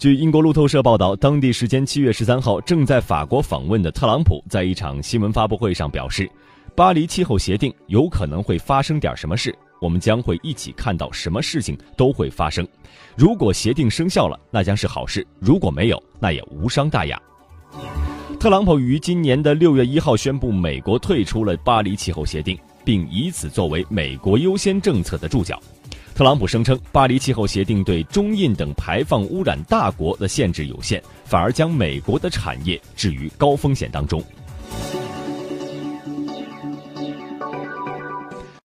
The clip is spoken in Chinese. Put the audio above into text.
据英国路透社报道，当地时间七月十三号，正在法国访问的特朗普在一场新闻发布会上表示，巴黎气候协定有可能会发生点什么事，我们将会一起看到什么事情都会发生。如果协定生效了，那将是好事；如果没有，那也无伤大雅。特朗普于今年的六月一号宣布，美国退出了巴黎气候协定，并以此作为“美国优先”政策的注脚。特朗普声称，巴黎气候协定对中印等排放污染大国的限制有限，反而将美国的产业置于高风险当中。